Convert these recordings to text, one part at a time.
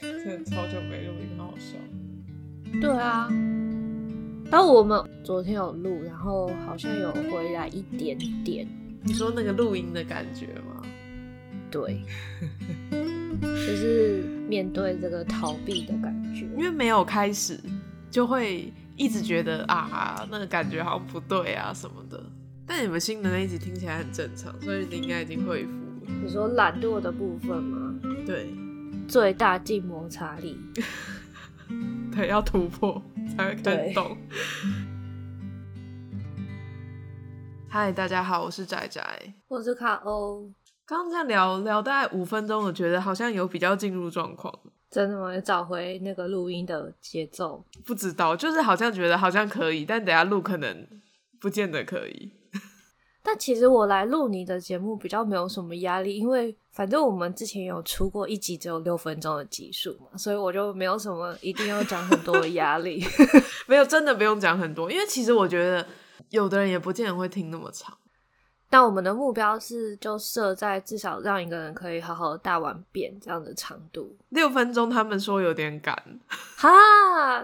真的超久没录音，好好笑。对啊，然后我们昨天有录，然后好像有回来一点点。你说那个录音的感觉吗？对，就是面对这个逃避的感觉，因为没有开始，就会一直觉得啊，那个感觉好像不对啊什么的。但你们新的那一集听起来很正常，所以你应该已经恢复了。你说懒惰的部分吗？对。最大静摩擦力，对，要突破才会看得懂。嗨，大家好，我是仔仔，我是卡欧。刚刚这样聊聊大概五分钟，我觉得好像有比较进入状况。真的吗？有找回那个录音的节奏？不知道，就是好像觉得好像可以，但等下录可能不见得可以。但其实我来录你的节目比较没有什么压力，因为反正我们之前有出过一集只有六分钟的集数嘛，所以我就没有什么一定要讲很多的压力。没有，真的不用讲很多，因为其实我觉得有的人也不见得会听那么长。但我们的目标是，就设在至少让一个人可以好好的大完便这样的长度。六分钟，他们说有点赶。哈，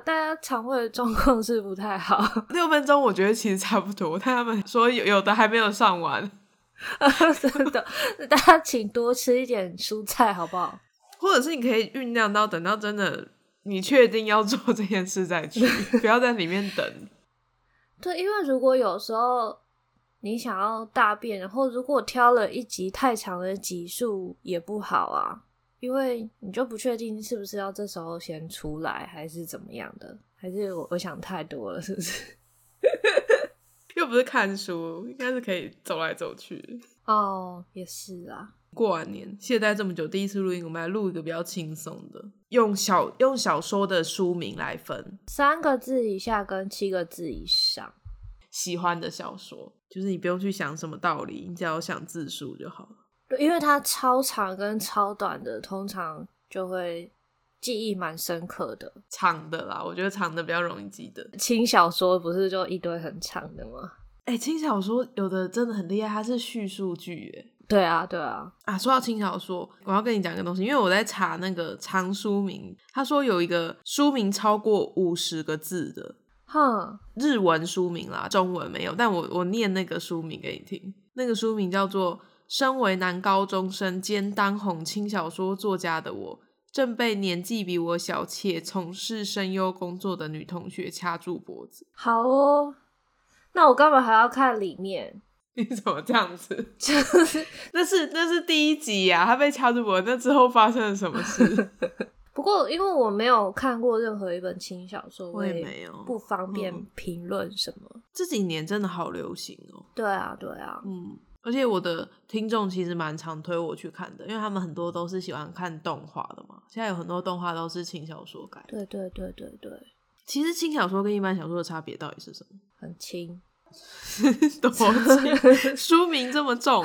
大家肠胃的状况是不太好。六分钟，我觉得其实差不多。但他们说有有的还没有上完，真的，大家请多吃一点蔬菜好不好？或者是你可以酝酿到等到真的你确定要做这件事再去，不要在里面等。对，因为如果有时候。你想要大便，然后如果挑了一集太长的集数也不好啊，因为你就不确定是不是要这时候先出来，还是怎么样的，还是我我想太多了，是不是？又不是看书，应该是可以走来走去。哦，也是啊。过完年懈怠这么久，第一次录音，我们来录一个比较轻松的，用小用小说的书名来分，三个字以下跟七个字以上。喜欢的小说，就是你不用去想什么道理，你只要想字数就好了。对，因为它超长跟超短的，通常就会记忆蛮深刻的。长的啦，我觉得长的比较容易记得。轻小说不是就一堆很长的吗？哎、欸，轻小说有的真的很厉害，它是叙述剧。哎，对啊，对啊。啊，说到轻小说，我要跟你讲一个东西，因为我在查那个长书名，他说有一个书名超过五十个字的。哼，日文书名啦，中文没有，但我我念那个书名给你听。那个书名叫做《身为男高中生兼当红轻小说作家的我，正被年纪比我小且从事声优工作的女同学掐住脖子》。好哦，那我干嘛还要看里面？你怎么这样子？就是 那是那是第一集呀，他被掐住脖子，那之后发生了什么事？不过，因为我没有看过任何一本轻小说，我也没有，不方便评论什么、嗯。这几年真的好流行哦、喔。对啊，对啊，嗯，而且我的听众其实蛮常推我去看的，因为他们很多都是喜欢看动画的嘛。现在有很多动画都是轻小说改的。对对对对对。其实轻小说跟一般小说的差别到底是什么？很轻，多轻？书名这么重，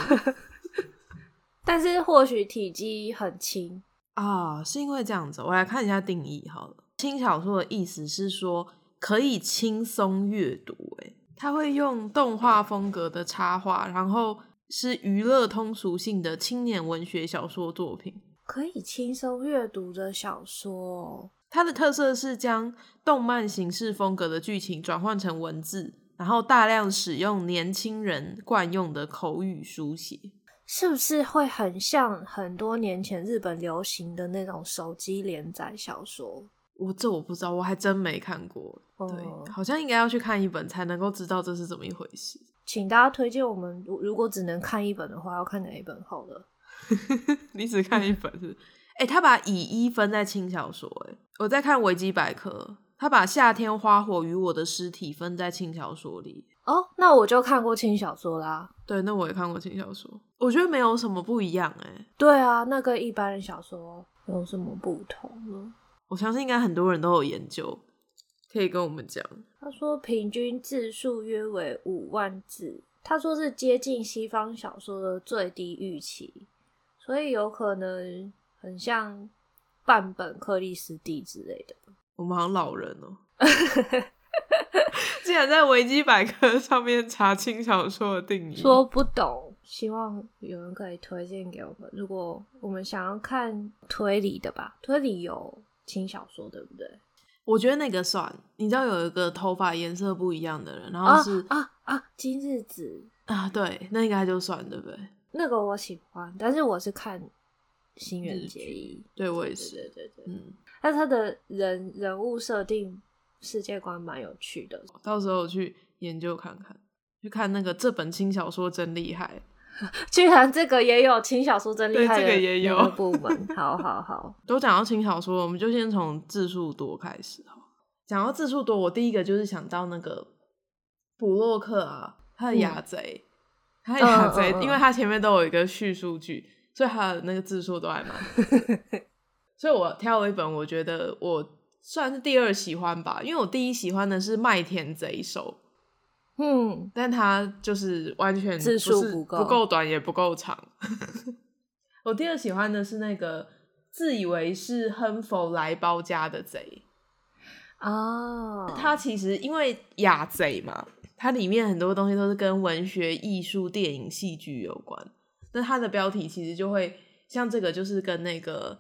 但是或许体积很轻。啊，是因为这样子，我来看一下定义好了。轻小说的意思是说可以轻松阅读，诶，他会用动画风格的插画，然后是娱乐通俗性的青年文学小说作品。可以轻松阅读的小说，它的特色是将动漫形式风格的剧情转换成文字，然后大量使用年轻人惯用的口语书写。是不是会很像很多年前日本流行的那种手机连载小说？我这我不知道，我还真没看过。对，哦、好像应该要去看一本才能够知道这是怎么一回事。请大家推荐我们，如果只能看一本的话，要看哪一本好了？你只看一本是？哎、欸，他把乙一分在轻小说。哎，我在看维基百科，他把夏天花火与我的尸体分在轻小说里。哦，那我就看过轻小说啦。对，那我也看过轻小说。我觉得没有什么不一样哎。对啊，那跟一般的小说有什么不同呢？我相信应该很多人都有研究，可以跟我们讲。他说平均字数约为五万字，他说是接近西方小说的最低预期，所以有可能很像半本克里斯蒂之类的。我们好像老人哦。竟然在维基百科上面查轻小说的定义，说不懂，希望有人可以推荐给我们。如果我们想要看推理的吧，推理有轻小说，对不对？我觉得那个算。你知道有一个头发颜色不一样的人，然后是啊啊，啊今日子啊，对，那应该就算，对不对？那个我喜欢，但是我是看新垣结衣，对我也是，对对对，对，嗯。但他的人人物设定、世界观蛮有趣的，到时候去研究看看，去看那个这本轻小说真厉害。居然这个也有轻小说真厉害，这个也有部门，好好好。都讲到轻小说，我们就先从字数多开始。讲到字数多，我第一个就是想到那个布洛克啊，他的雅贼，嗯、他的雅贼，因为他前面都有一个叙述句，所以他的那个字数都还蛮。所以我挑了一本，我觉得我算是第二喜欢吧，因为我第一喜欢的是《麦田贼首》。嗯，但他就是完全字数不够，不够短也不够长。我第二喜欢的是那个自以为是亨佛莱包家的贼哦，他其实因为雅贼嘛，它里面很多东西都是跟文学、艺术、电影、戏剧有关。那它的标题其实就会像这个，就是跟那个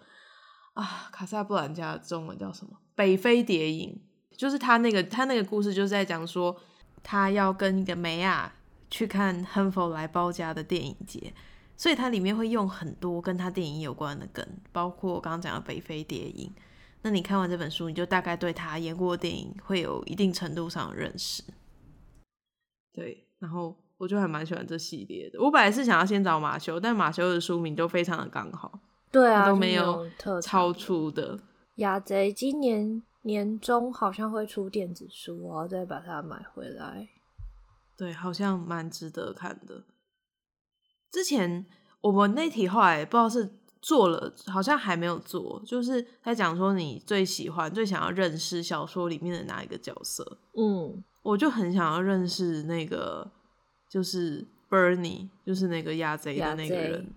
啊卡萨布兰加中文叫什么《北非谍影》，就是他那个他那个故事就是在讲说。他要跟一个梅亚去看亨佛莱包家的电影节，所以它里面会用很多跟他电影有关的梗，包括我刚刚讲的北非谍影。那你看完这本书，你就大概对他演过的电影会有一定程度上的认识。对，然后我就还蛮喜欢这系列的。我本来是想要先找马修，但马修的书名都非常的刚好，对啊，都没有超出的。雅贼今年。年终好像会出电子书，我要再把它买回来。对，好像蛮值得看的。之前我们那题后来不知道是做了，好像还没有做，就是在讲说你最喜欢、最想要认识小说里面的哪一个角色。嗯，我就很想要认识那个，就是 Bernie，就是那个亚贼的那个人。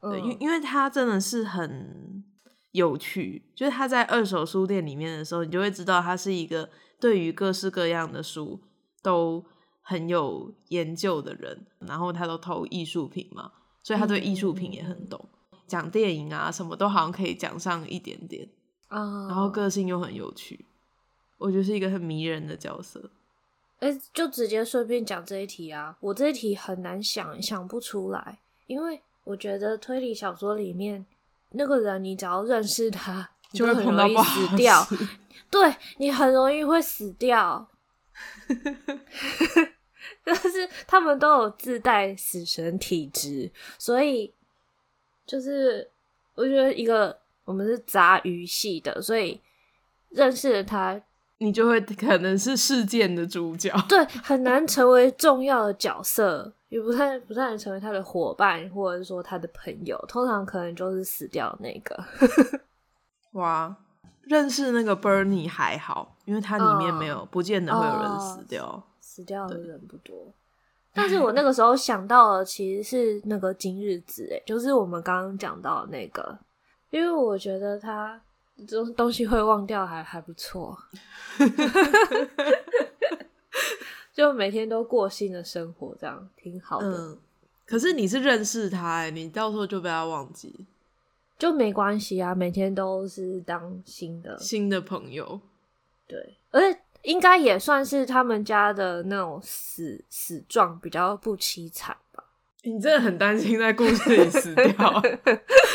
嗯、对，因因为他真的是很。有趣，就是他在二手书店里面的时候，你就会知道他是一个对于各式各样的书都很有研究的人，然后他都投艺术品嘛，所以他对艺术品也很懂，讲、嗯、电影啊什么都好像可以讲上一点点啊，然后个性又很有趣，我觉得是一个很迷人的角色。哎、欸，就直接顺便讲这一题啊，我这一题很难想，想不出来，因为我觉得推理小说里面。那个人，你只要认识他，就会很容易死掉。对，你很容易会死掉，但是他们都有自带死神体质，所以就是我觉得一个我们是杂鱼系的，所以认识了他，你就会可能是事件的主角。对，很难成为重要的角色。也不太不太能成为他的伙伴，或者是说他的朋友，通常可能就是死掉的那个。哇，认识那个 Bernie 还好，因为它里面没有，哦、不见得会有人死掉，哦、死掉的人不多。但是我那个时候想到的其实是那个今日子，哎，就是我们刚刚讲到的那个，因为我觉得他这种东西会忘掉还还不错。就每天都过新的生活，这样挺好的。嗯，可是你是认识他，欸，你到时候就被他忘记，就没关系啊。每天都是当新的新的朋友，对，而且应该也算是他们家的那种死死状比较不凄惨吧。你真的很担心在故事里死掉？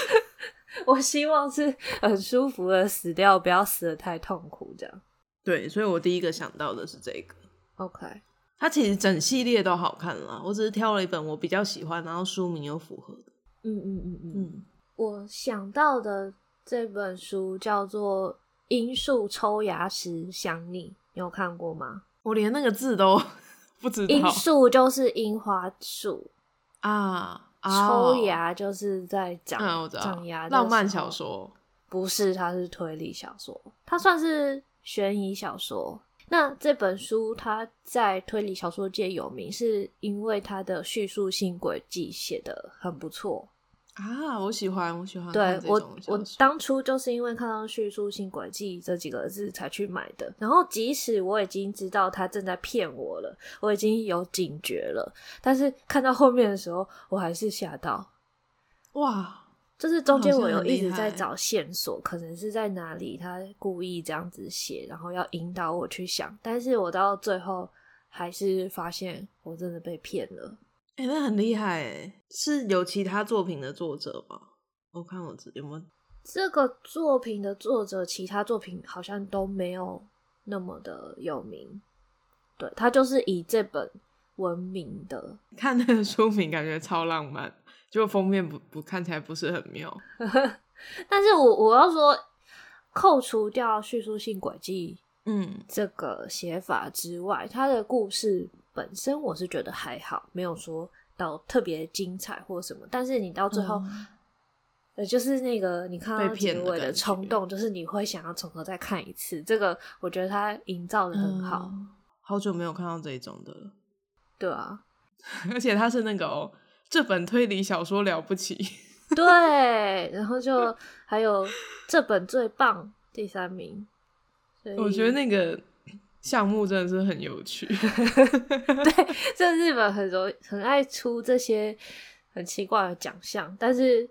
我希望是很舒服的死掉，不要死的太痛苦，这样。对，所以我第一个想到的是这个。OK。它其实整系列都好看啦，我只是挑了一本我比较喜欢，然后书名又符合的。嗯嗯嗯嗯，嗯我想到的这本书叫做《樱树抽芽时想你》，你有看过吗？我连那个字都 不知道。樱树就是樱花树啊，抽芽就是在长、嗯、长芽。浪漫小说不是，它是推理小说，它算是悬疑小说。那这本书它在推理小说界有名，是因为它的叙述性轨迹写的很不错啊，我喜欢，我喜欢。对我，我当初就是因为看到“叙述性轨迹”这几个字才去买的。然后，即使我已经知道他正在骗我了，我已经有警觉了，但是看到后面的时候，我还是吓到。哇！就是中间我有一直在找线索，可能是在哪里，他故意这样子写，然后要引导我去想。但是我到最后还是发现，我真的被骗了。哎、欸，那很厉害哎！是有其他作品的作者吗？我看我有没有这个作品的作者，其他作品好像都没有那么的有名。对，他就是以这本闻名的。看那个书名，感觉超浪漫，就封面不不看起来不是很妙。但是我我要说，扣除掉叙述性轨迹，嗯，这个写法之外，他的故事。本身我是觉得还好，没有说到特别精彩或什么。但是你到最后，嗯、呃，就是那个你看到结尾的冲动，就是你会想要从头再看一次。这个我觉得他营造的很好。嗯。好久没有看到这种的了。对啊，而且他是那个哦，这本推理小说了不起。对，然后就还有这本最棒第三名。我觉得那个。项目真的是很有趣，对，这日本很容很爱出这些很奇怪的奖项，但是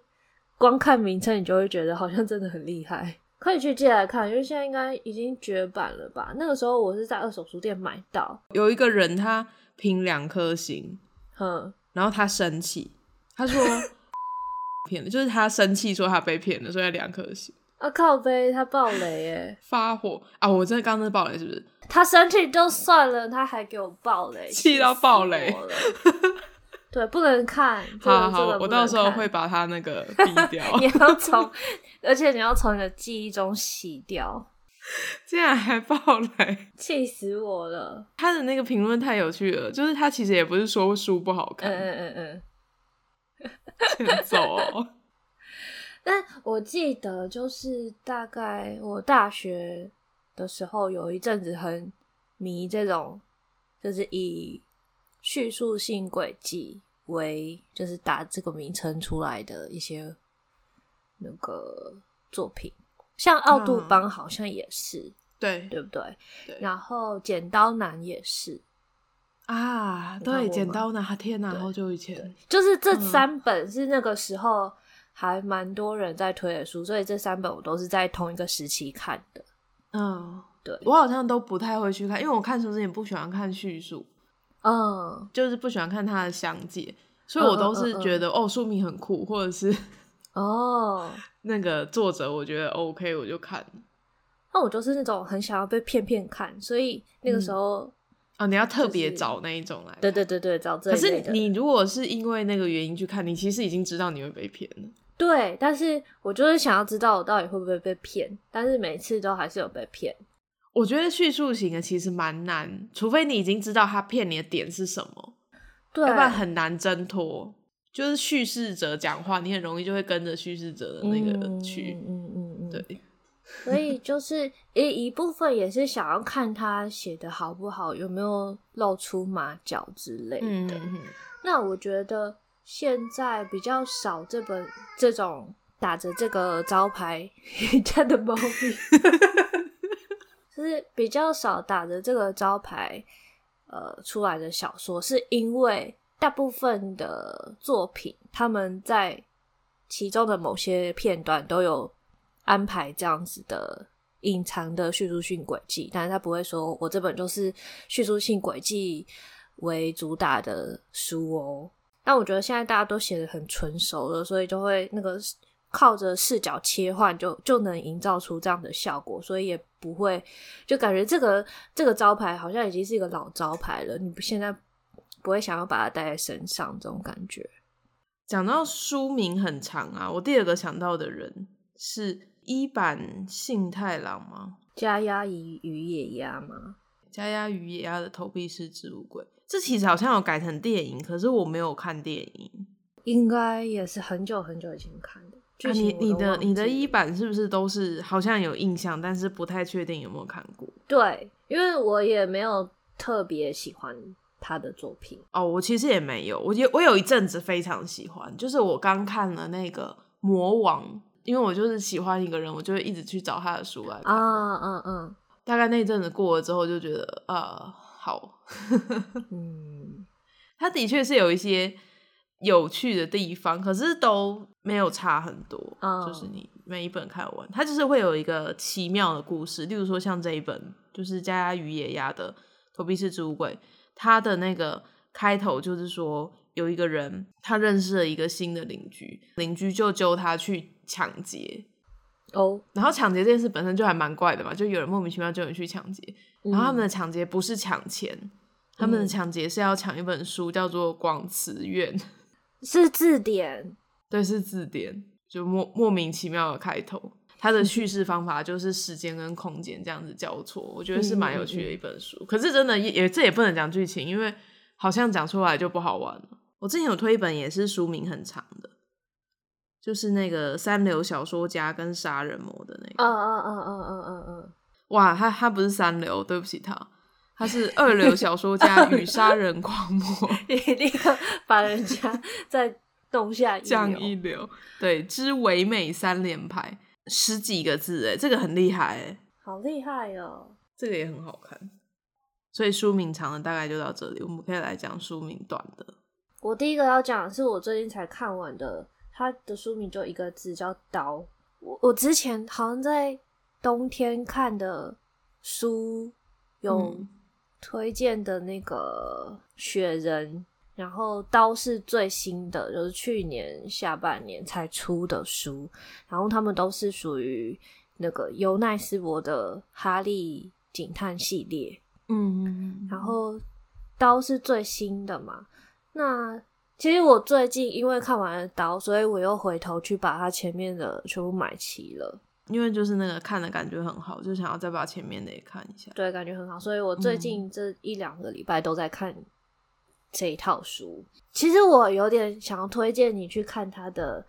光看名称你就会觉得好像真的很厉害，可以去借来看，因为现在应该已经绝版了吧？那个时候我是在二手书店买到，有一个人他评两颗星，嗯，然后他生气，他说 骗了，就是他生气说他被骗了，所以两颗星。啊靠背，他爆雷耶！发火啊！我真的刚刚那爆雷是不是？他生气就算了，他还给我爆雷，气到爆雷。对，不能看。好好，我到时候会把他那个逼掉。你要从，而且你要从你的记忆中洗掉。竟然还爆雷，气死我了！他的那个评论太有趣了，就是他其实也不是说书不好看，嗯嗯嗯嗯，欠揍哦。但我记得，就是大概我大学的时候，有一阵子很迷这种，就是以叙述性轨迹为，就是打这个名称出来的一些那个作品，像奥杜邦好像也是，嗯、对对不对？对。然后剪刀男也是啊，对，剪刀男，天哪，好久以前，就是这三本是那个时候。还蛮多人在推的书，所以这三本我都是在同一个时期看的。嗯，对，我好像都不太会去看，因为我看书之前不喜欢看叙述，嗯，就是不喜欢看它的详解，所以我都是觉得、哦，书名很酷，或者是哦，那个作者我觉得 OK，我就看。那我就是那种很想要被骗骗看，所以那个时候、嗯、哦，你要特别找那一种来、就是，对对对对，找这。可是你如果是因为那个原因去看，你其实已经知道你会被骗了。对，但是我就是想要知道我到底会不会被骗，但是每次都还是有被骗。我觉得叙述型的其实蛮难，除非你已经知道他骗你的点是什么，对，要不然很难挣脱。就是叙事者讲话，你很容易就会跟着叙事者的那个去，嗯嗯嗯嗯，对。所以就是一一部分也是想要看他写的好不好，有没有露出马脚之类的。嗯嗯，那我觉得。现在比较少这本这种打着这个招牌 家的猫咪，就是比较少打着这个招牌呃出来的小说，是因为大部分的作品他们在其中的某些片段都有安排这样子的隐藏的叙述性轨迹，但是他不会说我这本就是叙述性轨迹为主打的书哦。但我觉得现在大家都写得很纯熟了，所以就会那个靠着视角切换就就能营造出这样的效果，所以也不会就感觉这个这个招牌好像已经是一个老招牌了，你不现在不会想要把它带在身上这种感觉。讲到书名很长啊，我第二个想到的人是一版幸太郎吗？加鸭与野鸭吗？加鸭与野鸭的投币式植物柜。这其实好像有改成电影，可是我没有看电影，应该也是很久很久以前看的。啊、你你的你的一版是不是都是好像有印象，但是不太确定有没有看过？对，因为我也没有特别喜欢他的作品？哦，我其实也没有，我有我有一阵子非常喜欢，就是我刚看了那个《魔王》，因为我就是喜欢一个人，我就会一直去找他的书来看。啊嗯嗯，大概那一阵子过了之后，就觉得啊、呃，好，嗯，他的确是有一些有趣的地方，可是都没有差很多。嗯、就是你每一本看完，他就是会有一个奇妙的故事。例如说，像这一本就是家家与野鸭的《投币式置物柜》，它的那个开头就是说，有一个人他认识了一个新的邻居，邻居就揪他去抢劫。哦，然后抢劫这件事本身就还蛮怪的嘛，就有人莫名其妙叫你去抢劫。然后他们的抢劫不是抢钱，嗯、他们的抢劫是要抢一本书，叫做《广辞苑》。是字典，对，是字典，就莫莫名其妙的开头。它的叙事方法就是时间跟空间这样子交错，我觉得是蛮有趣的一本书。可是真的也也这也不能讲剧情，因为好像讲出来就不好玩了。我之前有推一本，也是书名很长的，就是那个三流小说家跟杀人魔的那个。嗯嗯嗯嗯嗯嗯嗯。哇，他他不是三流，对不起他。他是二流小说家与 杀人狂魔，你立刻把人家 再动下降一流。对，之唯美三连拍，十几个字哎，这个很厉害哎，好厉害哦，这个也很好看。所以书名长的大概就到这里，我们可以来讲书名短的。我第一个要讲的是我最近才看完的，它的书名就一个字叫刀。我我之前好像在冬天看的书有。嗯推荐的那个雪人，然后刀是最新的，就是去年下半年才出的书，然后他们都是属于那个尤奈斯伯的哈利警探系列，嗯，然后刀是最新的嘛。那其实我最近因为看完了刀，所以我又回头去把它前面的全部买齐了。因为就是那个看的感觉很好，就想要再把前面的也看一下。对，感觉很好，所以我最近这一两个礼拜都在看这一套书。嗯、其实我有点想要推荐你去看他的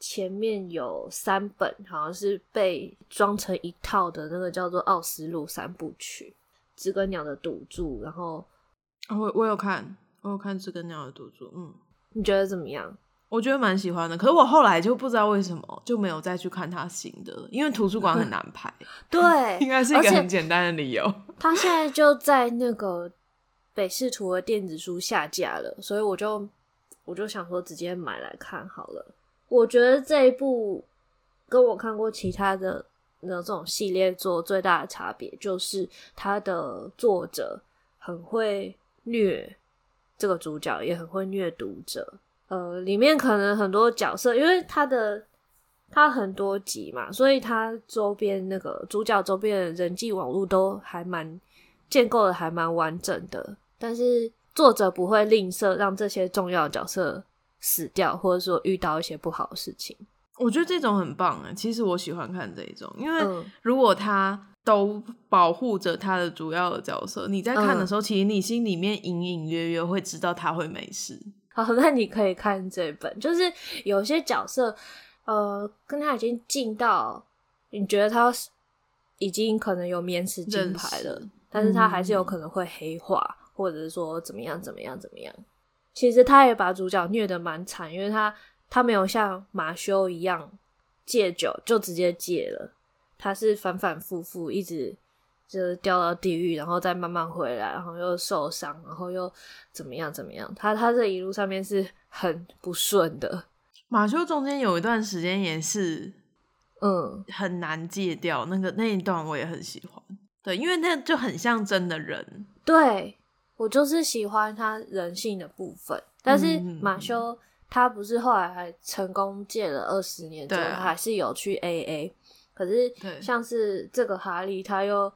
前面有三本，好像是被装成一套的那个叫做《奥斯陆三部曲》：《知更鸟的赌注》，然后我我有看，我有看《知更鸟的赌注》。嗯，你觉得怎么样？我觉得蛮喜欢的，可是我后来就不知道为什么就没有再去看他新的，因为图书馆很难排。对，应该是一个很简单的理由。他现在就在那个北视图的电子书下架了，所以我就我就想说直接买来看好了。我觉得这一部跟我看过其他的那种系列作最大的差别，就是他的作者很会虐这个主角，也很会虐读者。呃，里面可能很多角色，因为他的他很多集嘛，所以他周边那个主角周边的人际网络都还蛮建构的，还蛮完整的。但是作者不会吝啬让这些重要的角色死掉，或者说遇到一些不好的事情。我觉得这种很棒啊，其实我喜欢看这种，因为如果他都保护着他的主要的角色，你在看的时候，其实你心里面隐隐约约会知道他会没事。好，那你可以看这本，就是有些角色，呃，跟他已经进到，你觉得他已经可能有免死金牌了，但是他还是有可能会黑化，嗯、或者是说怎么样怎么样怎么样。其实他也把主角虐得蛮惨，因为他他没有像马修一样戒酒就直接戒了，他是反反复复一直。就是掉到地狱，然后再慢慢回来，然后又受伤，然后又怎么样怎么样？他他这一路上面是很不顺的。马修中间有一段时间也是，嗯，很难戒掉那个那一段，我也很喜欢。对，因为那就很像真的人。对，我就是喜欢他人性的部分。但是马修他不是后来还成功戒了二十年之后，他还是有去 AA。可是像是这个哈利，他又。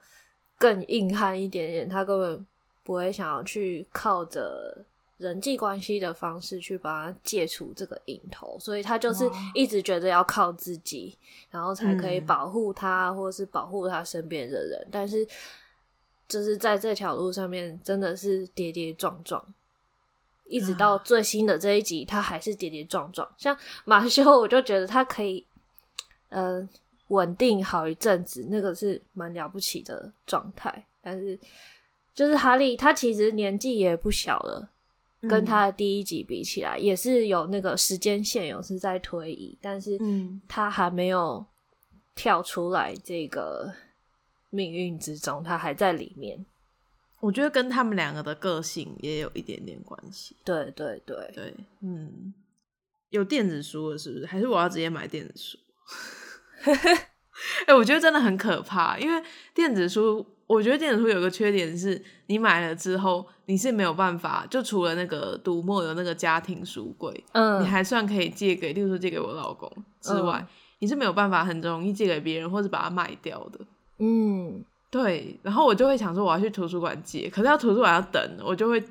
更硬汉一点点，他根本不会想要去靠着人际关系的方式去帮他戒除这个瘾头，所以他就是一直觉得要靠自己，然后才可以保护他，嗯、或者是保护他身边的人。但是，就是在这条路上面，真的是跌跌撞撞，一直到最新的这一集，他还是跌跌撞撞。像马修，我就觉得他可以，嗯、呃。稳定好一阵子，那个是蛮了不起的状态。但是就是哈利，他其实年纪也不小了，嗯、跟他的第一集比起来，也是有那个时间线有是在推移，但是他还没有跳出来这个命运之中，他还在里面。我觉得跟他们两个的个性也有一点点关系。对对对对，嗯，有电子书了是不是？还是我要直接买电子书？哎、欸，我觉得真的很可怕，因为电子书，我觉得电子书有个缺点是，你买了之后你是没有办法，就除了那个读墨有那个家庭书柜，嗯，你还算可以借给，例如说借给我老公之外，嗯、你是没有办法很容易借给别人或者把它卖掉的，嗯。对，然后我就会想说我要去图书馆借，可是要图书馆要等，我就会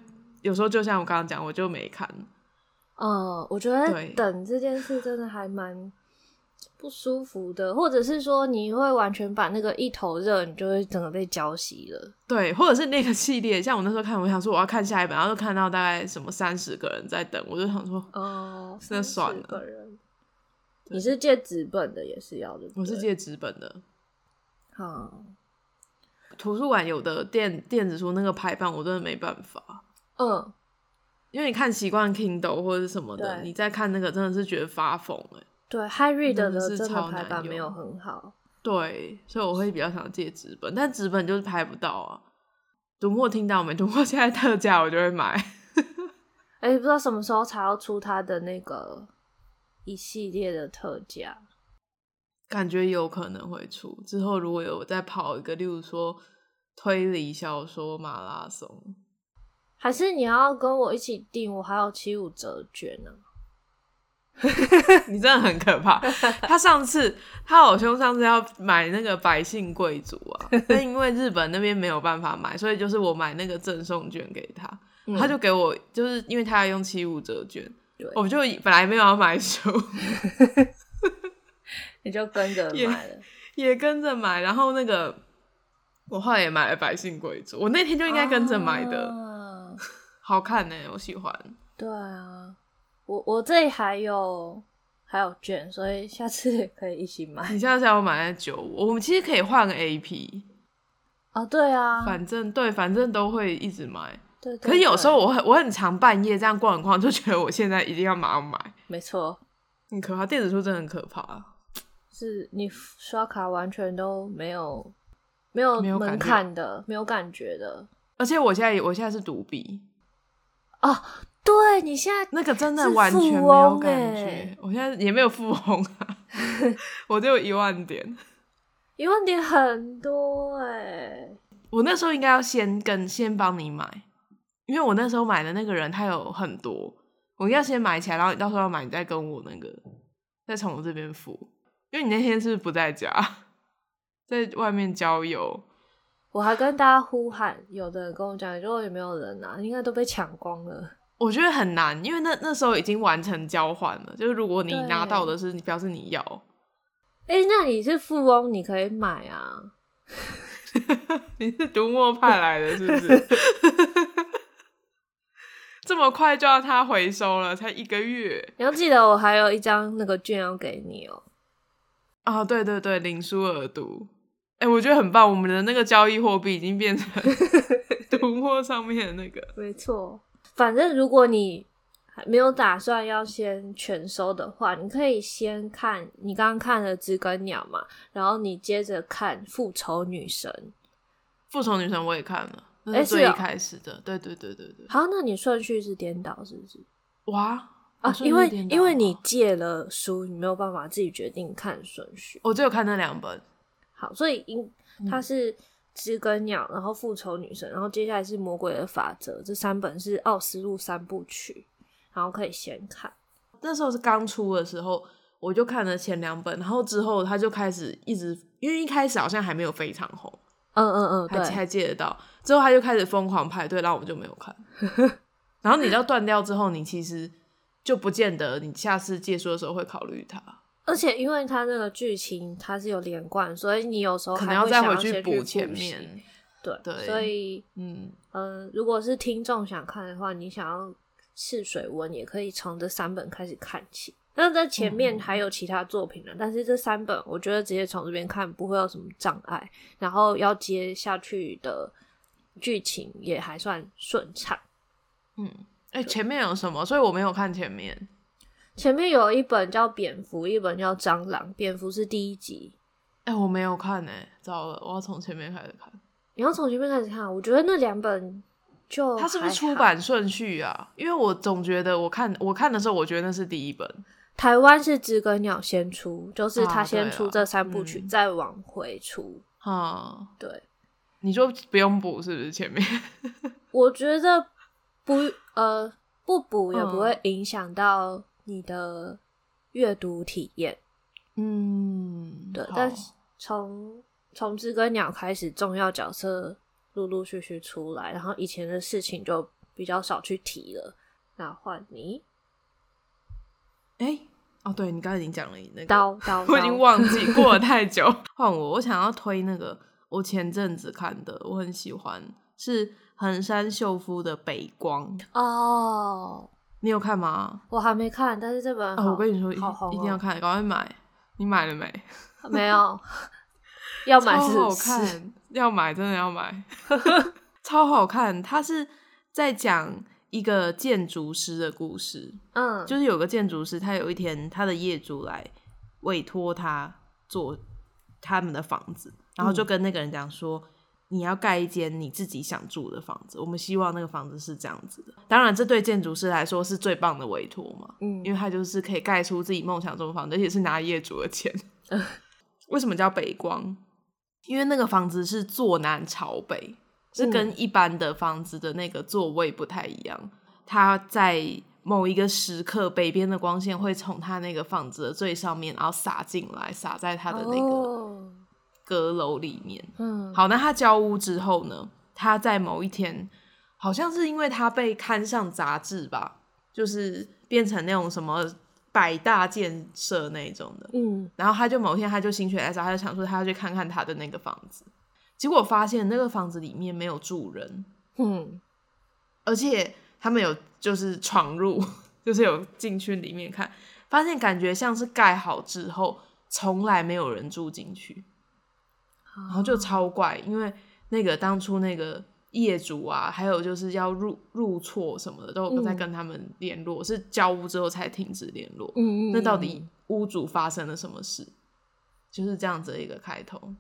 有时候就像我刚刚讲，我就没看。嗯，我觉得等这件事真的还蛮不舒服的，或者是说你会完全把那个一头热，你就会整个被浇熄了。对，或者是那个系列，像我那时候看，我想说我要看下一本，然后就看到大概什么三十个人在等，我就想说哦，那算了。你是借纸本的，也是要的。我是借纸本的。好。图书馆有的电电子书那个排版我真的没办法，嗯，因为你看习惯 Kindle 或者什么的，你再看那个真的是觉得发疯哎。对，HyRead 的真的排版没有很好。对，所以我会比较想借纸本，但纸本就是拍不到啊。读墨听到没？读墨现在特价我就会买。哎、欸，不知道什么时候才要出它的那个一系列的特价。感觉有可能会出之后，如果有再跑一个，例如说推理小说马拉松，还是你要跟我一起订？我还有七五折券呢。你真的很可怕。他上次他老兄上次要买那个百姓贵族啊，但因为日本那边没有办法买，所以就是我买那个赠送券给他，嗯、他就给我，就是因为他要用七五折券，我就本来没有要买书。你就跟着买了也，也跟着买，然后那个我后来也买了《百姓贵族》，我那天就应该跟着买的，啊、好看呢、欸，我喜欢。对啊，我我这里还有还有券，所以下次可以一起买。你下次要买那九五，我们其实可以换个 AP。哦，对啊，反正对，反正都会一直买。对，对，对，可是有时候我很我很常半夜这样逛一逛，就觉得我现在一定要马上买。没错，很可怕，电子书真的很可怕。是你刷卡完全都没有没有门槛的，没有感觉的。而且我现在我现在是独臂哦，对你现在那个真的完全没有感觉。我现在也没有富翁啊，我就有一万点，一万点很多哎。我那时候应该要先跟先帮你买，因为我那时候买的那个人他有很多，我应该要先买起来，然后你到时候要买，你再跟我那个再从我这边付。因为你那天是不是不在家，在外面郊游？我还跟大家呼喊，有的人跟我讲，如果有没有人拿，应该都被抢光了。我觉得很难，因为那那时候已经完成交换了。就是如果你拿到的是，你表示你要。哎、欸，那你是富翁，你可以买啊。你是独墨派来的，是不是？这么快就要他回收了，才一个月。你要记得，我还有一张那个券要给你哦、喔。啊，对对对，领书而读，哎，我觉得很棒。我们的那个交易货币已经变成 读墨上面的那个，没错。反正如果你还没有打算要先全收的话，你可以先看你刚刚看了《知更鸟》嘛，然后你接着看《复仇女神》。复仇女神我也看了，那是最一开始的。对对对对对。好，那你顺序是颠倒，是不是？哇！啊，因为因为你借了书，你没有办法自己决定看顺序。我只有看那两本。好，所以因它是《知更鸟》，然后《复仇女神》，然后接下来是《魔鬼的法则》，这三本是奥斯陆三部曲，然后可以先看。那时候是刚出的时候，我就看了前两本，然后之后他就开始一直，因为一开始好像还没有非常红，嗯嗯嗯，还还借得到。之后他就开始疯狂排队，然后我们就没有看。然后你要断掉之后，你其实。就不见得你下次借书的时候会考虑它，而且因为它那个剧情它是有连贯，所以你有时候还可能要再回去补前面。对对，所以嗯呃，如果是听众想看的话，你想要试水温，也可以从这三本开始看起。那在前面还有其他作品呢，嗯、但是这三本我觉得直接从这边看不会有什么障碍。然后要接下去的剧情也还算顺畅。嗯，哎、欸，前面有什么？所以我没有看前面。前面有一本叫《蝙蝠》，一本叫《蟑螂》。蝙蝠是第一集。哎、欸，我没有看呢、欸，糟了，我要从前面开始看。你要从前面开始看，我觉得那两本就它是不是出版顺序啊？因为我总觉得我看我看的时候，我觉得那是第一本。台湾是知更鸟先出，就是他先出这三部曲，啊嗯、再往回出。啊，对，你说不用补是不是？前面 我觉得不呃不补也不会影响到你的阅读体验。嗯，对，但是从从知更鸟开始，重要角色陆陆续续出来，然后以前的事情就比较少去提了。那换你。哎、欸，哦，对，你刚才已经讲了那个刀刀，我已经忘记 过了太久。换我，我想要推那个我前阵子看的，我很喜欢，是横山秀夫的《北光》哦。你有看吗？我还没看，但是这本哦，我跟你说，好好一定要看，赶快买。你买了没？没有，要买是超好看，要买真的要买，超好看。他是在讲。一个建筑师的故事，嗯，就是有个建筑师，他有一天他的业主来委托他做他们的房子，然后就跟那个人讲说，嗯、你要盖一间你自己想住的房子，我们希望那个房子是这样子的。当然，这对建筑师来说是最棒的委托嘛，嗯，因为他就是可以盖出自己梦想中的房子，而且是拿业主的钱。嗯、为什么叫北光？因为那个房子是坐南朝北。是跟一般的房子的那个座位不太一样，它在某一个时刻，北边的光线会从它那个房子的最上面，然后洒进来，洒在它的那个阁楼里面。嗯，好，那他交屋之后呢？他在某一天，好像是因为他被刊上杂志吧，就是变成那种什么百大建设那种的。嗯，然后他就某一天他就心血来潮，他就想说他要去看看他的那个房子。结果发现那个房子里面没有住人，嗯，而且他们有就是闯入，就是有进去里面看，发现感觉像是盖好之后从来没有人住进去，然后就超怪，因为那个当初那个业主啊，还有就是要入入错什么的，都有在跟他们联络，嗯、是交屋之后才停止联络。嗯，嗯嗯，那到底屋主发生了什么事？就是这样子的一个开头。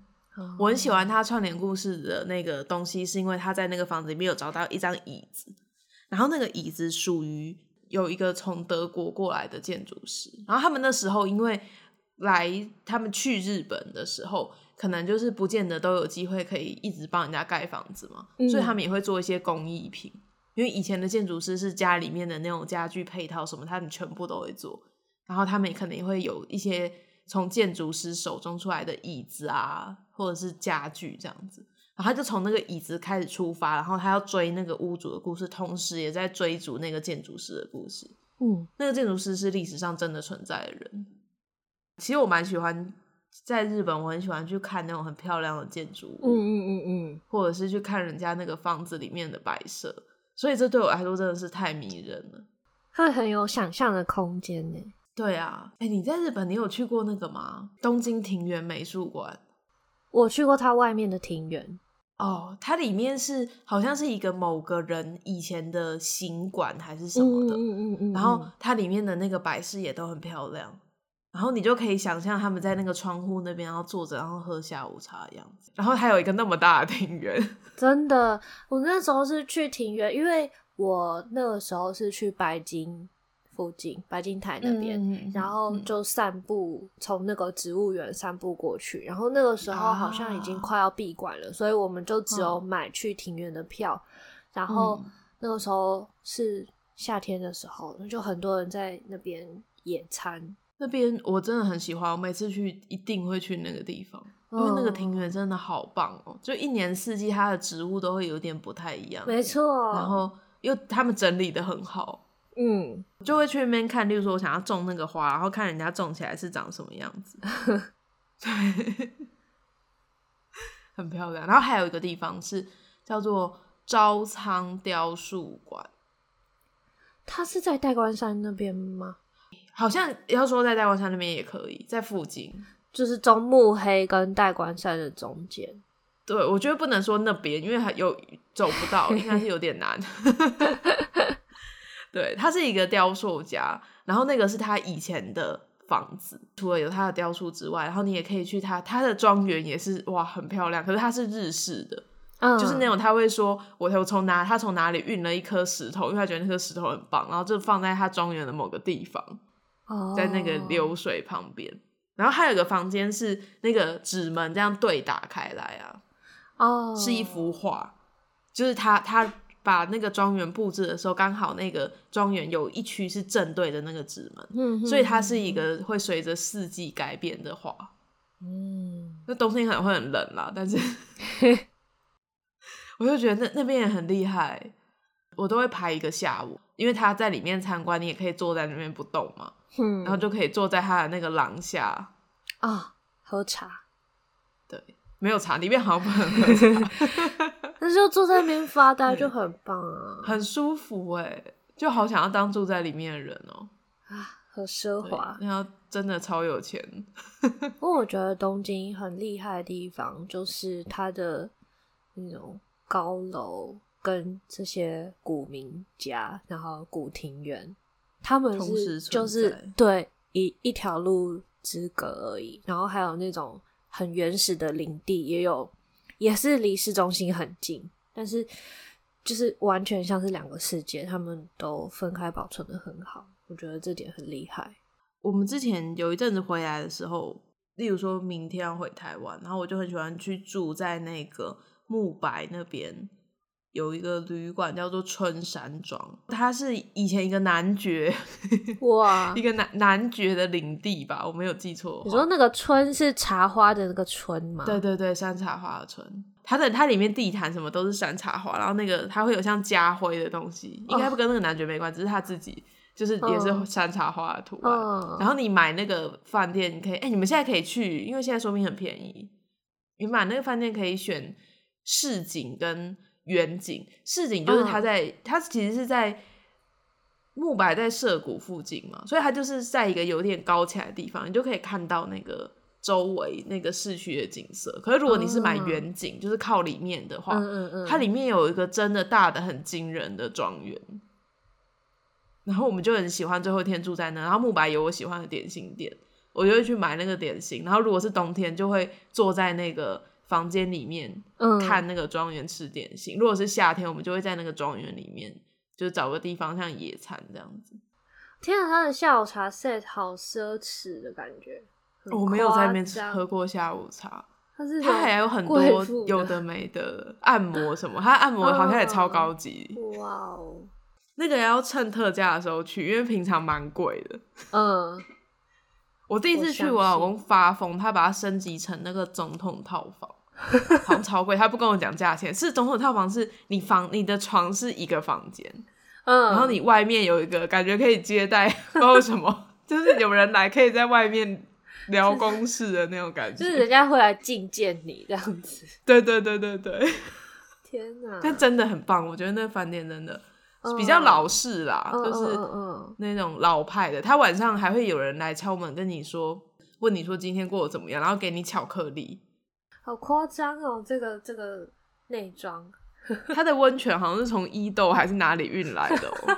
我很喜欢他串联故事的那个东西，是因为他在那个房子里面有找到一张椅子，然后那个椅子属于有一个从德国过来的建筑师，然后他们那时候因为来他们去日本的时候，可能就是不见得都有机会可以一直帮人家盖房子嘛，嗯、所以他们也会做一些工艺品，因为以前的建筑师是家里面的那种家具配套什么，他们全部都会做，然后他们也可能也会有一些。从建筑师手中出来的椅子啊，或者是家具这样子，然后他就从那个椅子开始出发，然后他要追那个屋主的故事，同时也在追逐那个建筑师的故事。嗯，那个建筑师是历史上真的存在的人。其实我蛮喜欢在日本，我很喜欢去看那种很漂亮的建筑物，嗯嗯嗯嗯，或者是去看人家那个房子里面的摆设，所以这对我来说真的是太迷人了，会很有想象的空间呢。对啊，哎，你在日本，你有去过那个吗？东京庭园美术馆，我去过它外面的庭园。哦，它里面是好像是一个某个人以前的行馆还是什么的，嗯嗯嗯嗯。然后它里面的那个摆饰也都很漂亮，然后你就可以想象他们在那个窗户那边，然后坐着，然后喝下午茶的样子。然后还有一个那么大的庭园，真的，我那时候是去庭园，因为我那个时候是去白金。附近白金台那边，嗯、然后就散步，从、嗯、那个植物园散步过去。然后那个时候好像已经快要闭馆了，啊、所以我们就只有买去庭园的票。嗯、然后那个时候是夏天的时候，就很多人在那边野餐。那边我真的很喜欢，我每次去一定会去那个地方，因为那个庭园真的好棒哦！嗯、就一年四季它的植物都会有点不太一样，没错。然后又他们整理的很好。嗯，就会去那边看，例如说我想要种那个花，然后看人家种起来是长什么样子，对，很漂亮。然后还有一个地方是叫做招仓雕塑馆，它是在代官山那边吗？好像要说在代官山那边也可以，在附近，就是中目黑跟代官山的中间。对，我觉得不能说那边，因为还有走不到，应该是有点难。对，他是一个雕塑家，然后那个是他以前的房子，除了有他的雕塑之外，然后你也可以去他他的庄园，也是哇很漂亮，可是它是日式的，嗯，就是那种他会说，我我从哪他从哪里运了一颗石头，因为他觉得那颗石头很棒，然后就放在他庄园的某个地方，哦，在那个流水旁边，然后还有个房间是那个纸门这样对打开来啊，哦，是一幅画，就是他他。把那个庄园布置的时候，刚好那个庄园有一区是正对的那个纸门，嗯，所以它是一个会随着四季改变的画。嗯，那冬天可能会很冷啦，但是 我就觉得那那边也很厉害，我都会排一个下午，因为他在里面参观，你也可以坐在那边不动嘛，嗯，然后就可以坐在他的那个廊下啊、哦，喝茶。对，没有茶，里面好像不能喝茶。但是就坐在那边发呆就很棒啊，很舒服哎，就好想要当住在里面的人哦、喔。啊，很奢华，然后真的超有钱。不过我觉得东京很厉害的地方就是它的那种高楼跟这些古民家，然后古庭园，他们是就是对一一条路之隔而已。然后还有那种很原始的林地，也有。也是离市中心很近，但是就是完全像是两个世界，他们都分开保存的很好，我觉得这点很厉害。我们之前有一阵子回来的时候，例如说明天要回台湾，然后我就很喜欢去住在那个木白那边。有一个旅馆叫做春山庄，它是以前一个男爵 哇，一个男男爵的领地吧，我没有记错。你说那个春是茶花的那个春吗？对对对，山茶花的春。它的它里面地毯什么都是山茶花，然后那个它会有像家徽的东西，应该不跟那个男爵没关系，只是他自己就是也是山茶花的图案。嗯、然后你买那个饭店，你可以哎、欸，你们现在可以去，因为现在说明很便宜。你买那个饭店可以选市景跟。远景市景就是它在，它、嗯、其实是在木白在涩谷附近嘛，所以它就是在一个有点高起来的地方，你就可以看到那个周围那个市区的景色。可是如果你是买远景，嗯、就是靠里面的话，嗯嗯嗯，它里面有一个真的大的很惊人的庄园。然后我们就很喜欢最后一天住在那，然后木白有我喜欢的点心店，我就会去买那个点心。然后如果是冬天，就会坐在那个。房间里面看那个庄园吃点心，嗯，如果是夏天，我们就会在那个庄园里面，就找个地方像野餐这样子。天啊，他的下午茶 set 好奢侈的感觉。我没有在那边喝过下午茶，他是他还有很多有的没的按摩什么，他按摩好像也超高级。哇哦，那个要趁特价的时候去，因为平常蛮贵的。嗯。我第一次去，我老公发疯，他把它升级成那个总统套房，好像超贵。他不跟我讲价钱，是总统套房，是你房你的床是一个房间，嗯，然后你外面有一个感觉可以接待，不知道为什么，就是有人来可以在外面聊公事的那种感觉，就是人家会来觐见你这样子。对对对对对，天哪！但真的很棒，我觉得那个饭店真的。比较老式啦，uh, 就是那种老派的。Uh, uh, uh, uh. 他晚上还会有人来敲门，跟你说，问你说今天过得怎么样，然后给你巧克力。好夸张哦，这个这个内装。它的温泉好像是从伊豆还是哪里运来的哦。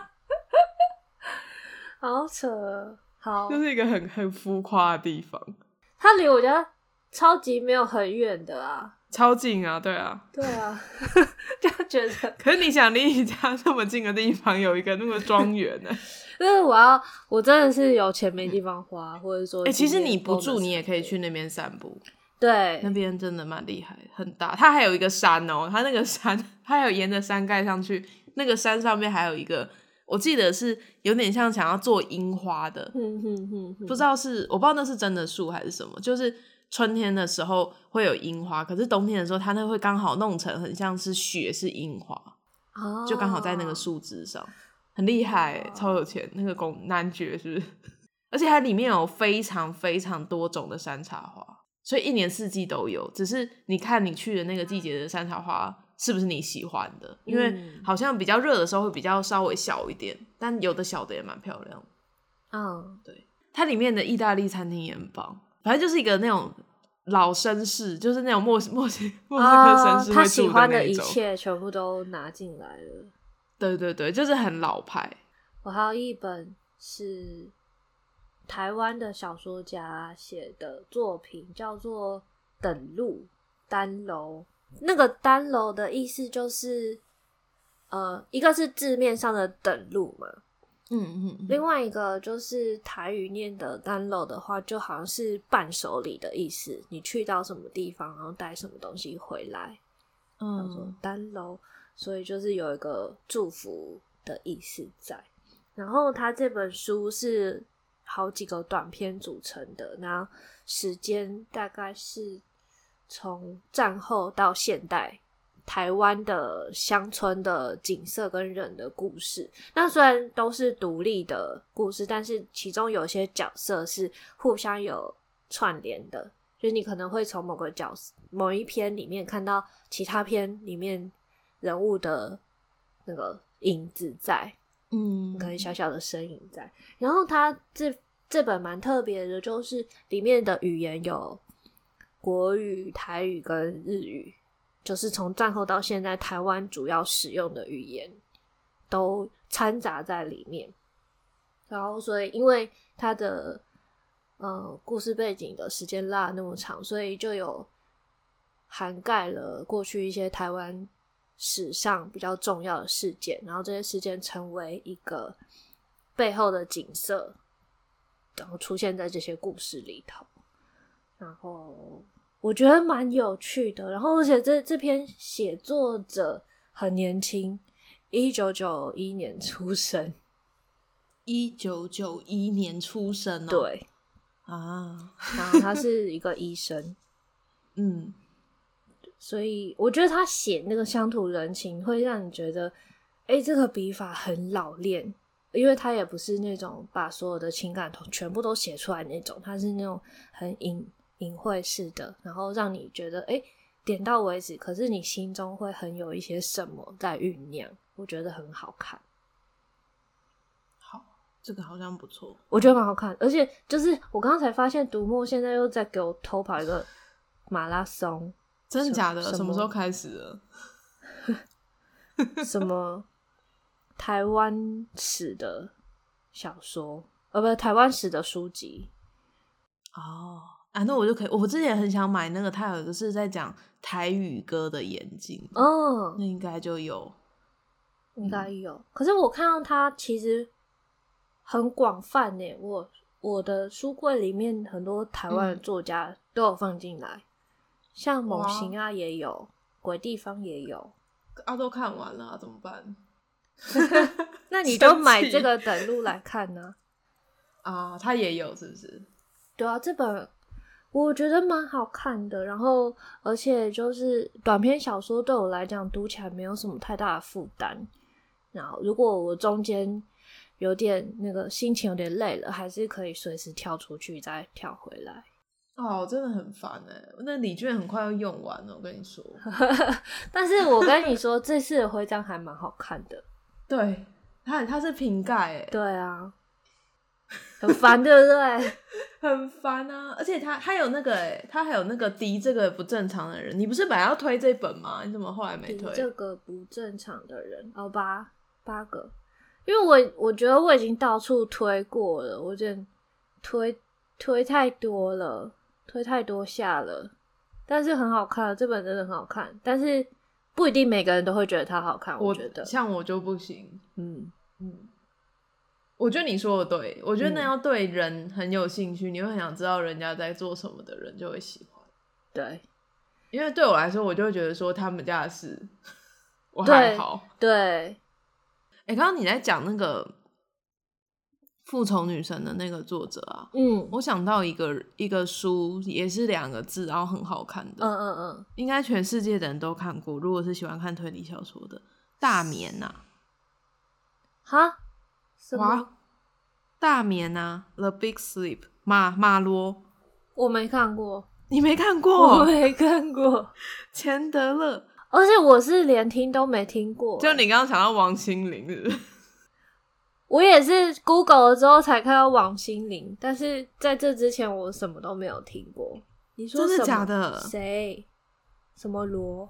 好扯，好，就是一个很很浮夸的地方。它离我家超级没有很远的啊。超近啊，对啊，对啊，就觉得。可是你想离你家这么近的地方有一个那个庄园呢？就是我要，我真的是有钱没地方花，或者说，哎、欸，其实你不住，你也可以去那边散步。对，那边真的蛮厉害，很大。它还有一个山哦、喔，它那个山，它还有沿着山盖上去，那个山上面还有一个，我记得是有点像想要做樱花的，不知道是我不知道那是真的树还是什么，就是。春天的时候会有樱花，可是冬天的时候，它那会刚好弄成很像是雪是樱花，oh. 就刚好在那个树枝上，很厉害，oh. 超有钱。那个公男爵是不是？而且它里面有非常非常多种的山茶花，所以一年四季都有。只是你看你去的那个季节的山茶花是不是你喜欢的？因为好像比较热的时候会比较稍微小一点，但有的小的也蛮漂亮。嗯，oh. 对，它里面的意大利餐厅也很棒。反正就是一个那种老绅士，就是那种莫莫西莫斯科绅士他喜欢的一切全部都拿进来了。对对对，就是很老派。我还有一本是台湾的小说家写的作品，叫做《等路单楼》。那个单楼的意思就是，呃，一个是字面上的等路嘛。嗯嗯，嗯，另外一个就是台语念的单楼的话，就好像是伴手礼的意思。你去到什么地方，然后带什么东西回来，嗯，叫做单楼，所以就是有一个祝福的意思在。然后他这本书是好几个短片组成的，然后时间大概是从战后到现代。台湾的乡村的景色跟人的故事，那虽然都是独立的故事，但是其中有些角色是互相有串联的，就是你可能会从某个角色、某一篇里面看到其他篇里面人物的那个影子在，嗯，可能小小的身影在。然后它这这本蛮特别的，就是里面的语言有国语、台语跟日语。就是从战后到现在，台湾主要使用的语言都掺杂在里面。然后，所以因为它的呃故事背景的时间拉那么长，所以就有涵盖了过去一些台湾史上比较重要的事件。然后这些事件成为一个背后的景色，然后出现在这些故事里头。然后。我觉得蛮有趣的，然后而且这这篇写作者很年轻，一九九一年出生，一九九一年出生哦。对啊，然后他是一个医生，嗯，所以我觉得他写那个乡土人情会让你觉得，哎，这个笔法很老练，因为他也不是那种把所有的情感全部都写出来那种，他是那种很隐。隐晦式的，然后让你觉得哎、欸，点到为止。可是你心中会很有一些什么在酝酿，我觉得很好看。好，这个好像不错，我觉得蛮好看。而且就是我刚刚才发现，独木现在又在给我偷跑一个马拉松，真的假的？什么，时候开始的？什么台湾史的小说？呃，不是台湾史的书籍哦。啊，那我就可以。我之前很想买那个，他有一个是在讲台语歌的眼睛哦，那应该就有，应该有。嗯、可是我看到它其实很广泛呢。我我的书柜里面很多台湾的作家都有放进来，嗯、像某行啊也有，鬼地方也有。啊，都看完了，怎么办？那你就买这个等路来看呢？啊，他也有是不是？对啊，这本。我觉得蛮好看的，然后而且就是短篇小说对我来讲读起来没有什么太大的负担。然后如果我中间有点那个心情有点累了，还是可以随时跳出去再跳回来。哦，真的很烦哎，那礼券很快要用完了，我跟你说。但是我跟你说，这次的徽章还蛮好看的。对，它它是瓶盖哎。对啊。很烦，对不对？很烦啊！而且它它有那个哎，它还有那个敌这个不正常的人。你不是本来要推这本吗？你怎么后来没推？这个不正常的人哦，八八个，因为我我觉得我已经到处推过了，我觉得推推太多了，推太多下了。但是很好看，这本真的很好看，但是不一定每个人都会觉得它好看。我，我觉得像我就不行，嗯嗯。我觉得你说的对，我觉得那要对人很有兴趣，嗯、你会很想知道人家在做什么的人就会喜欢。对，因为对我来说，我就会觉得说他们家的事 我还好。对，哎，刚刚、欸、你在讲那个复仇女神的那个作者啊，嗯，我想到一个一个书，也是两个字，然后很好看的，嗯嗯嗯，应该全世界的人都看过。如果是喜欢看推理小说的，大眠呐、哈，什么，大眠啊，The Big Sleep，马马罗，我没看过，你没看过，我没看过，钱德勒，而且我是连听都没听过。就你刚刚想到王心凌是不是？我也是 Google 了之后才看到王心凌，但是在这之前我什么都没有听过。你说真的假的？谁？什么罗？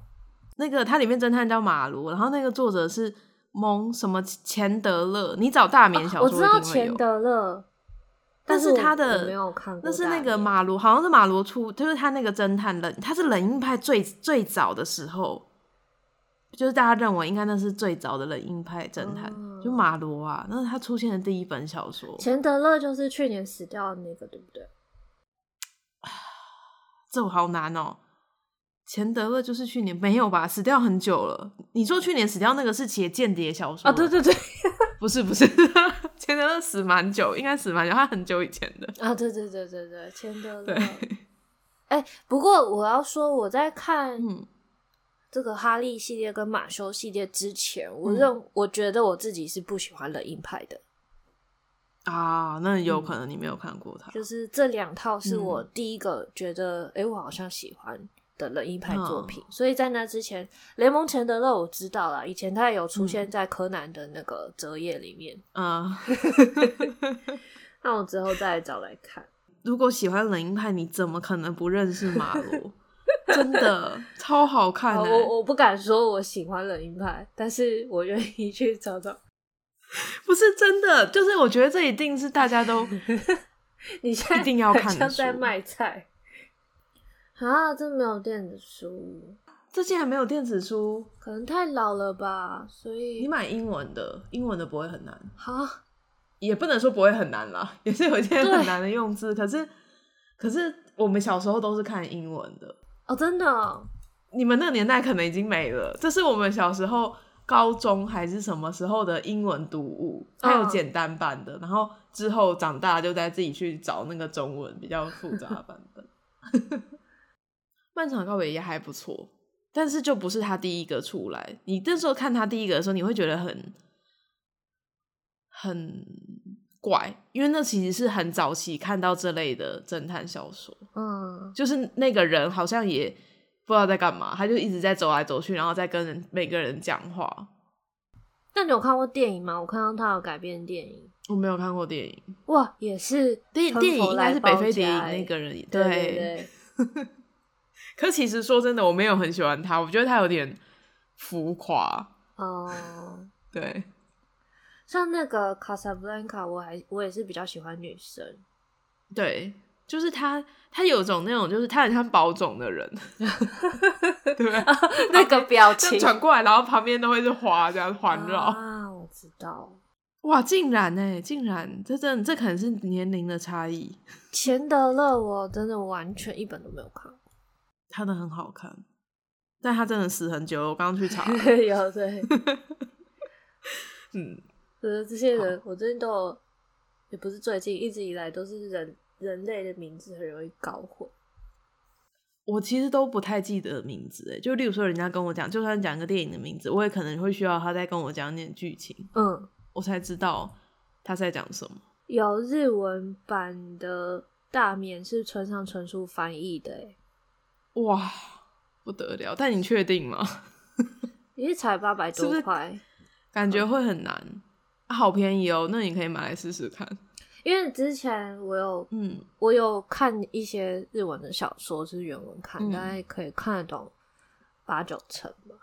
那个它里面侦探叫马罗，然后那个作者是蒙什么钱德勒？你找大眠小说我知道钱德勒，但是他的没有看过，那是那个马罗，好像是马罗出，就是他那个侦探冷，他是冷硬派最最早的时候，就是大家认为应该那是最早的冷硬派侦探，嗯、就马罗啊，那是他出现的第一本小说。钱德勒就是去年死掉的那个，对不对？这我好难哦。钱德勒就是去年没有吧？死掉很久了。你说去年死掉那个是写间谍小说啊？对对对，不是不是，钱德勒死蛮久，应该死蛮久，他很久以前的啊。对对对对对，钱德 勒。哎、欸，不过我要说，我在看这个哈利系列跟马修系列之前，嗯、我认我觉得我自己是不喜欢冷硬派的啊。那有可能你没有看过他，嗯、就是这两套是我第一个觉得，哎、嗯欸，我好像喜欢。的冷硬派作品，嗯、所以在那之前，雷蒙钱德勒我知道了，以前他也有出现在柯南的那个折页里面。啊，那我之后再找来看。如果喜欢冷硬派，你怎么可能不认识马罗？真的超好看，欸。我我不敢说我喜欢冷硬派，但是我愿意去找找。不是真的，就是我觉得这一定是大家都，你现在一定要看，像在卖菜。啊，这没有电子书，这竟然没有电子书，可能太老了吧。所以你买英文的，英文的不会很难。哈，也不能说不会很难啦，也是有一些很难的用字。可是，可是我们小时候都是看英文的哦，真的哦。你们那个年代可能已经没了。这是我们小时候高中还是什么时候的英文读物，还有简单版的。哦、然后之后长大就在自己去找那个中文比较复杂的版本。漫长告别也还不错，但是就不是他第一个出来。你这时候看他第一个的时候，你会觉得很很怪，因为那其实是很早期看到这类的侦探小说。嗯，就是那个人好像也不知道在干嘛，他就一直在走来走去，然后在跟人每个人讲话。那你有看过电影吗？我看到他有改编电影，我没有看过电影。哇，也是电电影应该是北非电影那个人，对，对对对。可其实说真的，我没有很喜欢他，我觉得他有点浮夸哦。Uh, 对，像那个卡萨布兰卡，我还我也是比较喜欢女生。对，就是他，他有种那种，就是他很像宝塚的人，对吧？那个表情转过来，然后旁边都会是花这样环绕啊。我知道，哇，竟然呢，竟然，这真的这可能是年龄的差异。钱德勒，我真的完全一本都没有看。他的很好看，但他真的死很久了。我刚刚去查，有对，嗯，呃，这些人我最近都有，也不是最近，一直以来都是人人类的名字很容易搞混。我其实都不太记得名字，哎，就例如说人家跟我讲，就算讲个电影的名字，我也可能会需要他再跟我讲点剧情，嗯，我才知道他在讲什么。有日文版的大面是村上春树翻译的，哎。哇，不得了！但你确定吗？也才八百多块，感觉会很难。好便宜哦，那你可以买来试试看。因为之前我有，嗯，我有看一些日文的小说，是原文看，大概、嗯、可以看得懂八九成吧。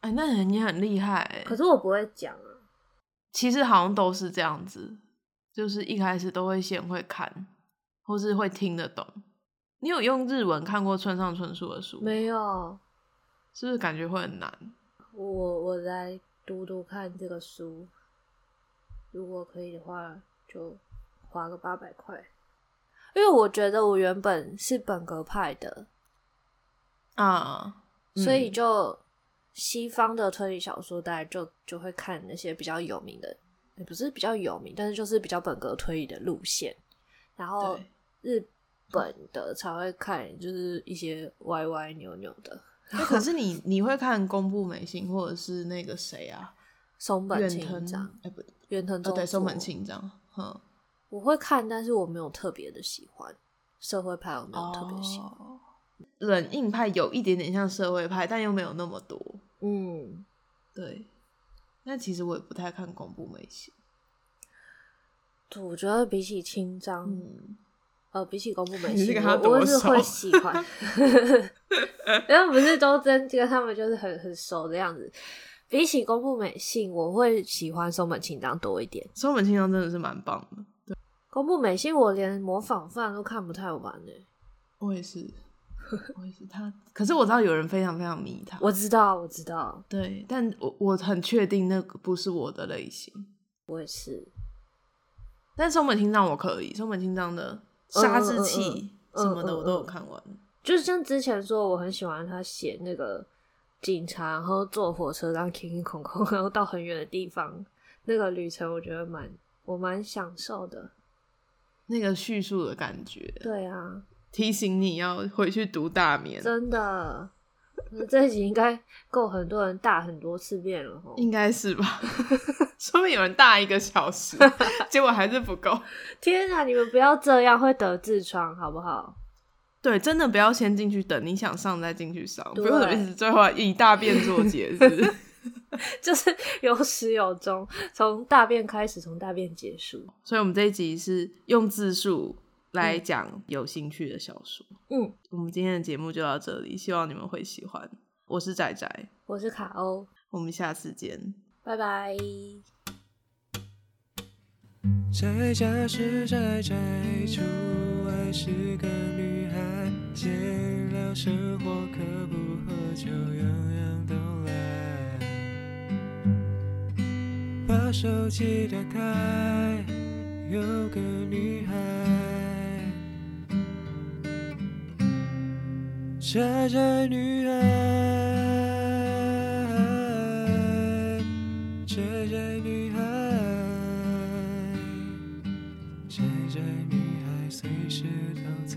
哎，那你很厉害。可是我不会讲啊。其实好像都是这样子，就是一开始都会先会看，或是会听得懂。你有用日文看过村上春树的书？没有，是不是感觉会很难？我我来读读看这个书，如果可以的话，就花个八百块。因为我觉得我原本是本格派的啊，嗯、所以就西方的推理小说，大家就就会看那些比较有名的，也不是比较有名，但是就是比较本格推理的路线。然后日。本的才会看，就是一些歪歪扭扭的。可是你你会看宫部美幸或者是那个谁啊？松本清张？哎，不，远藤对松本清张。嗯，我会看，但是我没有特别的喜欢社会派，我没有特别喜欢。哦，冷硬派有一点点像社会派，但又没有那么多。嗯，对。但其实我也不太看恐怖美幸。对，我觉得比起清张，嗯。呃，比起恐怖美 幸，我我是会喜欢 因为不是都真跟他们就是很很熟的样子。比起宫部美信，我会喜欢松本清张多一点。松本清张真的是蛮棒的。对，宫部美信我连模仿犯都看不太完呢。我也是，我也是他。可是我知道有人非常非常迷他。我知道，我知道。对，但我我很确定那个不是我的类型。我也是。但松本清张我可以，松本清张的。杀之气什么的我都有看完，嗯嗯嗯嗯，就是像之前说我很喜欢他写那个警察，然后坐火车然后空空空空，然后到很远的地方，那个旅程我觉得蛮我蛮享受的，那个叙述的感觉。对啊，提醒你要回去读大眠，真的，这一集应该够很多人大很多次遍了，应该是吧？说明有人大一个小时，结果还是不够。天啊，你们不要这样，会得痔疮，好不好？对，真的不要先进去等，你想上再进去上，不用一直最后以大便做结，是 就是有始有终，从大便开始，从大便结束。所以，我们这一集是用字数来讲有兴趣的小说。嗯，我们今天的节目就到这里，希望你们会喜欢。我是仔仔，我是卡欧，我们下次见。拜拜。宅家是宅宅，出外是个女孩，闲聊生活可不喝酒，样样都来。把手机打开，有个女孩，宅宅女孩。宅宅女孩随时都在。